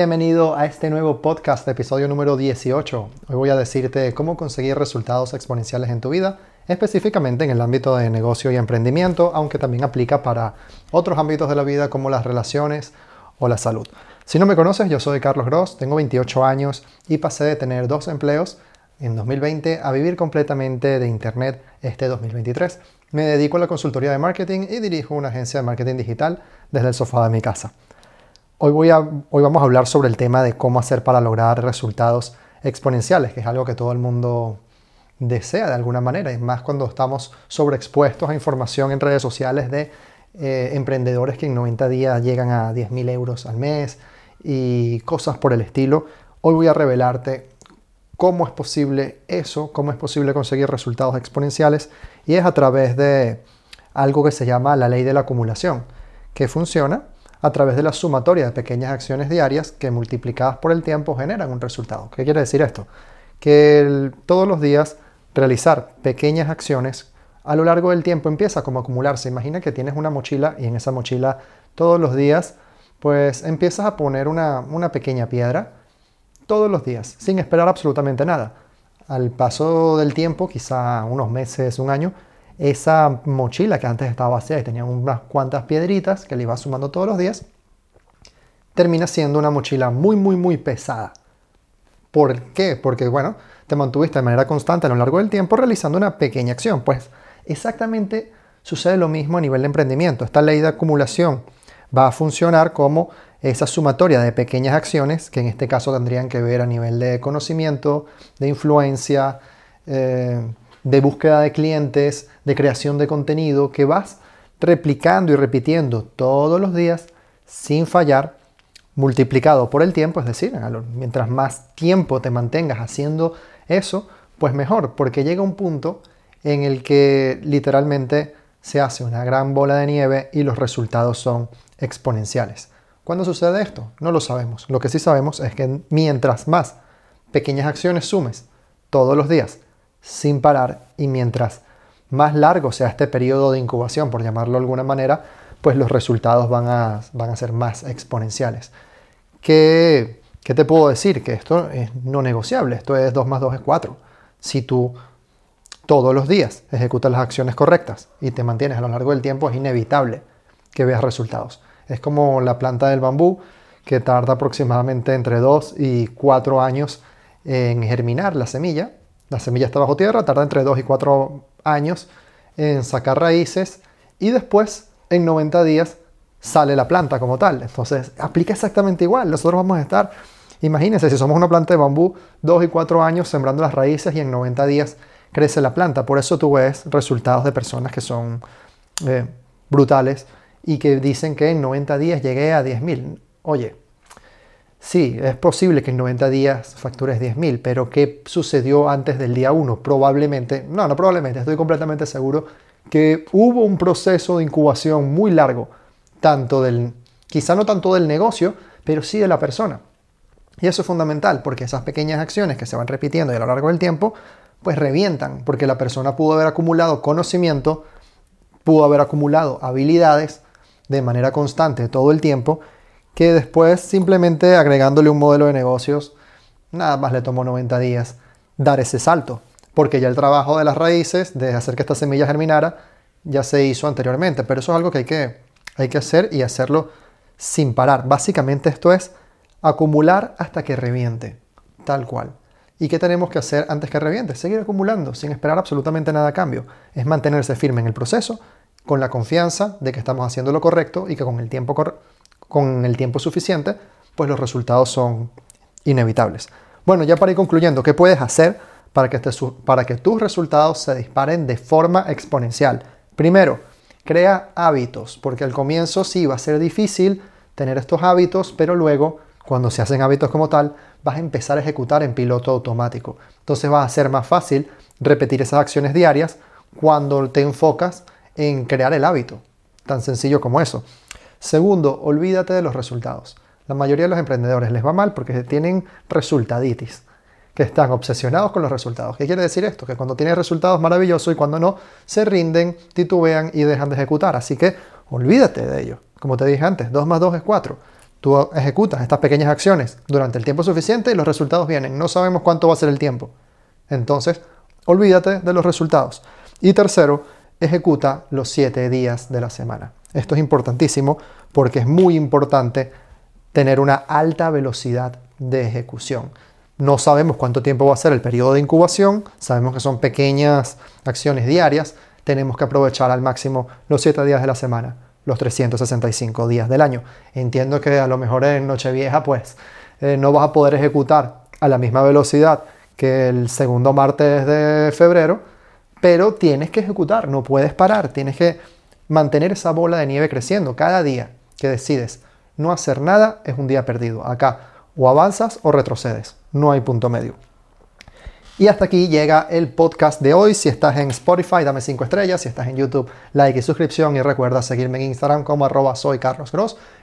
Bienvenido a este nuevo podcast, episodio número 18. Hoy voy a decirte cómo conseguir resultados exponenciales en tu vida, específicamente en el ámbito de negocio y emprendimiento, aunque también aplica para otros ámbitos de la vida como las relaciones o la salud. Si no me conoces, yo soy Carlos Gross, tengo 28 años y pasé de tener dos empleos en 2020 a vivir completamente de Internet este 2023. Me dedico a la consultoría de marketing y dirijo una agencia de marketing digital desde el sofá de mi casa. Hoy, voy a, hoy vamos a hablar sobre el tema de cómo hacer para lograr resultados exponenciales, que es algo que todo el mundo desea de alguna manera, y más cuando estamos sobreexpuestos a información en redes sociales de eh, emprendedores que en 90 días llegan a 10.000 euros al mes y cosas por el estilo. Hoy voy a revelarte cómo es posible eso, cómo es posible conseguir resultados exponenciales, y es a través de algo que se llama la ley de la acumulación, que funciona a través de la sumatoria de pequeñas acciones diarias que multiplicadas por el tiempo generan un resultado. ¿Qué quiere decir esto? Que todos los días realizar pequeñas acciones a lo largo del tiempo empieza como a acumularse. Imagina que tienes una mochila y en esa mochila todos los días pues empiezas a poner una, una pequeña piedra todos los días sin esperar absolutamente nada. Al paso del tiempo, quizá unos meses, un año, esa mochila que antes estaba vacía y tenía unas cuantas piedritas que le iba sumando todos los días, termina siendo una mochila muy, muy, muy pesada. ¿Por qué? Porque, bueno, te mantuviste de manera constante a lo largo del tiempo realizando una pequeña acción. Pues exactamente sucede lo mismo a nivel de emprendimiento. Esta ley de acumulación va a funcionar como esa sumatoria de pequeñas acciones que en este caso tendrían que ver a nivel de conocimiento, de influencia, eh, de búsqueda de clientes, de creación de contenido que vas replicando y repitiendo todos los días sin fallar, multiplicado por el tiempo, es decir, mientras más tiempo te mantengas haciendo eso, pues mejor, porque llega un punto en el que literalmente se hace una gran bola de nieve y los resultados son exponenciales. ¿Cuándo sucede esto? No lo sabemos. Lo que sí sabemos es que mientras más pequeñas acciones sumes todos los días, sin parar y mientras más largo sea este periodo de incubación, por llamarlo de alguna manera, pues los resultados van a, van a ser más exponenciales. ¿Qué, ¿Qué te puedo decir? Que esto es no negociable, esto es 2 más 2 es 4. Si tú todos los días ejecutas las acciones correctas y te mantienes a lo largo del tiempo, es inevitable que veas resultados. Es como la planta del bambú, que tarda aproximadamente entre 2 y 4 años en germinar la semilla, la semilla está bajo tierra, tarda entre 2 y 4 años en sacar raíces y después en 90 días sale la planta como tal. Entonces aplica exactamente igual. Nosotros vamos a estar, imagínense, si somos una planta de bambú, 2 y 4 años sembrando las raíces y en 90 días crece la planta. Por eso tú ves resultados de personas que son eh, brutales y que dicen que en 90 días llegué a 10.000. Oye, Sí, es posible que en 90 días factures 10.000, pero ¿qué sucedió antes del día 1? Probablemente, no, no probablemente, estoy completamente seguro que hubo un proceso de incubación muy largo, tanto del, quizá no tanto del negocio, pero sí de la persona. Y eso es fundamental, porque esas pequeñas acciones que se van repitiendo a lo largo del tiempo, pues revientan, porque la persona pudo haber acumulado conocimiento, pudo haber acumulado habilidades de manera constante todo el tiempo, que después simplemente agregándole un modelo de negocios, nada más le tomó 90 días dar ese salto, porque ya el trabajo de las raíces, de hacer que esta semilla germinara, ya se hizo anteriormente, pero eso es algo que hay que, hay que hacer y hacerlo sin parar. Básicamente esto es acumular hasta que reviente, tal cual. ¿Y qué tenemos que hacer antes que reviente? Seguir acumulando sin esperar absolutamente nada a cambio. Es mantenerse firme en el proceso, con la confianza de que estamos haciendo lo correcto y que con el tiempo correcto con el tiempo suficiente, pues los resultados son inevitables. Bueno, ya para ir concluyendo, ¿qué puedes hacer para que, para que tus resultados se disparen de forma exponencial? Primero, crea hábitos, porque al comienzo sí va a ser difícil tener estos hábitos, pero luego, cuando se hacen hábitos como tal, vas a empezar a ejecutar en piloto automático. Entonces va a ser más fácil repetir esas acciones diarias cuando te enfocas en crear el hábito. Tan sencillo como eso. Segundo, olvídate de los resultados. La mayoría de los emprendedores les va mal porque tienen resultaditis, que están obsesionados con los resultados. ¿Qué quiere decir esto? Que cuando tienen resultados maravillosos y cuando no, se rinden, titubean y dejan de ejecutar. Así que olvídate de ello. Como te dije antes, 2 más 2 es 4. Tú ejecutas estas pequeñas acciones durante el tiempo suficiente y los resultados vienen. No sabemos cuánto va a ser el tiempo. Entonces, olvídate de los resultados. Y tercero, ejecuta los siete días de la semana. Esto es importantísimo porque es muy importante tener una alta velocidad de ejecución. No sabemos cuánto tiempo va a ser el periodo de incubación, sabemos que son pequeñas acciones diarias, tenemos que aprovechar al máximo los 7 días de la semana, los 365 días del año. Entiendo que a lo mejor en Nochevieja pues eh, no vas a poder ejecutar a la misma velocidad que el segundo martes de febrero, pero tienes que ejecutar, no puedes parar, tienes que mantener esa bola de nieve creciendo cada día que decides no hacer nada es un día perdido. Acá o avanzas o retrocedes, no hay punto medio. Y hasta aquí llega el podcast de hoy. Si estás en Spotify, dame 5 estrellas. Si estás en YouTube, like y suscripción. Y recuerda seguirme en Instagram como arroba soy Carlos Gross.